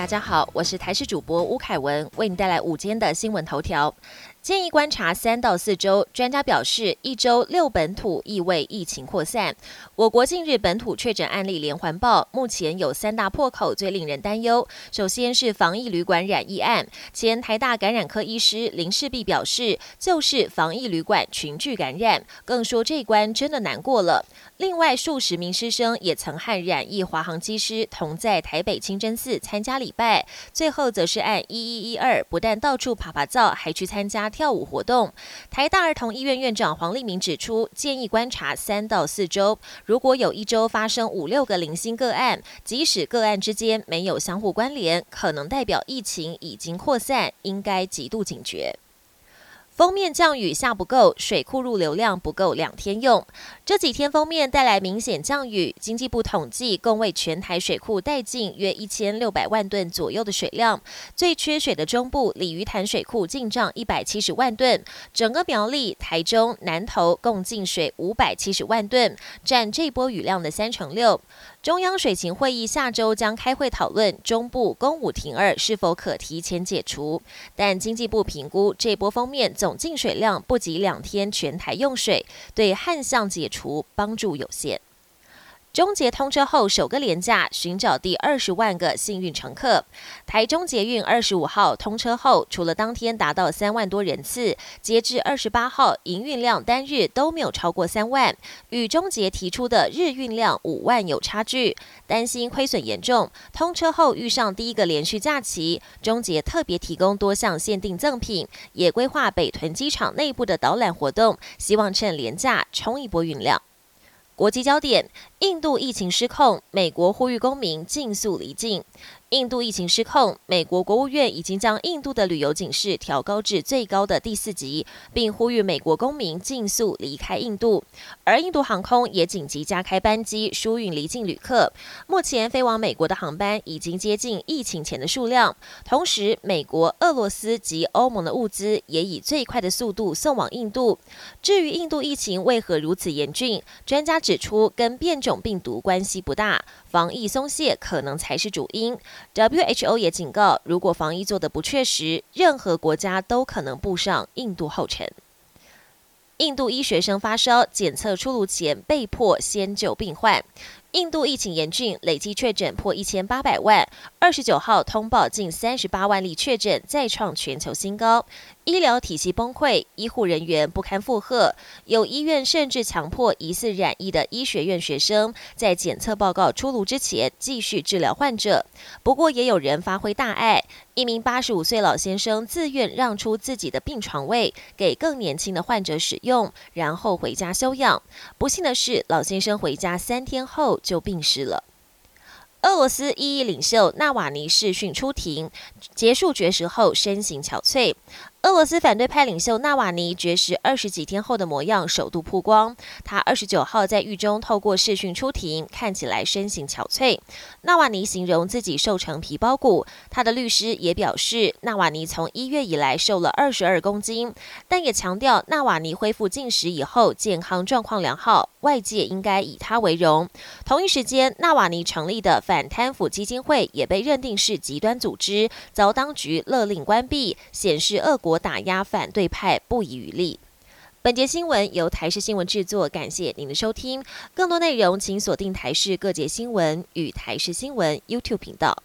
大家好，我是台视主播吴凯文，为你带来午间的新闻头条。建议观察三到四周，专家表示，一周六本土意味疫情扩散。我国近日本土确诊案例连环爆，目前有三大破口最令人担忧。首先是防疫旅馆染疫案，前台大感染科医师林世璧表示，就是防疫旅馆群聚感染，更说这一关真的难过了。另外，数十名师生也曾和染疫华航机师同在台北清真寺参加礼拜，最后则是按一一一二，不但到处爬爬灶，还去参加。跳舞活动，台大儿童医院院长黄立明指出，建议观察三到四周，如果有一周发生五六个零星个案，即使个案之间没有相互关联，可能代表疫情已经扩散，应该极度警觉。封面降雨下不够，水库入流量不够两天用。这几天封面带来明显降雨，经济部统计共为全台水库带进约一千六百万吨左右的水量。最缺水的中部鲤鱼潭水库进账一百七十万吨，整个苗栗、台中、南投共进水五百七十万吨，占这波雨量的三成六。中央水情会议下周将开会讨论中部公武停二是否可提前解除，但经济部评估这波封面总总进水量不及两天全台用水，对旱象解除帮助有限。中捷通车后首个廉价寻找第二十万个幸运乘客。台中捷运二十五号通车后，除了当天达到三万多人次，截至二十八号营运量单日都没有超过三万，与中捷提出的日运量五万有差距，担心亏损严重。通车后遇上第一个连续假期，中捷特别提供多项限定赠品，也规划北屯机场内部的导览活动，希望趁廉价冲一波运量。国际焦点：印度疫情失控，美国呼吁公民尽速离境。印度疫情失控，美国国务院已经将印度的旅游警示调高至最高的第四级，并呼吁美国公民尽速离开印度。而印度航空也紧急加开班机疏运离境旅客。目前飞往美国的航班已经接近疫情前的数量。同时，美国、俄罗斯及欧盟的物资也以最快的速度送往印度。至于印度疫情为何如此严峻，专家指出，跟变种种病毒关系不大，防疫松懈可能才是主因。WHO 也警告，如果防疫做得不确实，任何国家都可能步上印度后尘。印度医学生发烧检测出炉前，被迫先救病患。印度疫情严峻，累计确诊破一千八百万。二十九号通报近三十八万例确诊，再创全球新高。医疗体系崩溃，医护人员不堪负荷，有医院甚至强迫疑似染疫的医学院学生在检测报告出炉之前继续治疗患者。不过，也有人发挥大爱，一名八十五岁老先生自愿让出自己的病床位给更年轻的患者使用，然后回家休养。不幸的是，老先生回家三天后。就病逝了。俄罗斯异议领袖纳瓦尼视讯出庭，结束绝食后身形憔悴。俄罗斯反对派领袖纳瓦尼绝食二十几天后的模样首度曝光。他二十九号在狱中透过视讯出庭，看起来身形憔悴。纳瓦尼形容自己瘦成皮包骨。他的律师也表示，纳瓦尼从一月以来瘦了二十二公斤，但也强调纳瓦尼恢复进食以后健康状况良好，外界应该以他为荣。同一时间，纳瓦尼成立的反贪腐基金会也被认定是极端组织，遭当局勒令关闭，显示俄我。打压反对派不遗余力。本节新闻由台视新闻制作，感谢您的收听。更多内容请锁定台视各节新闻与台视新闻 YouTube 频道。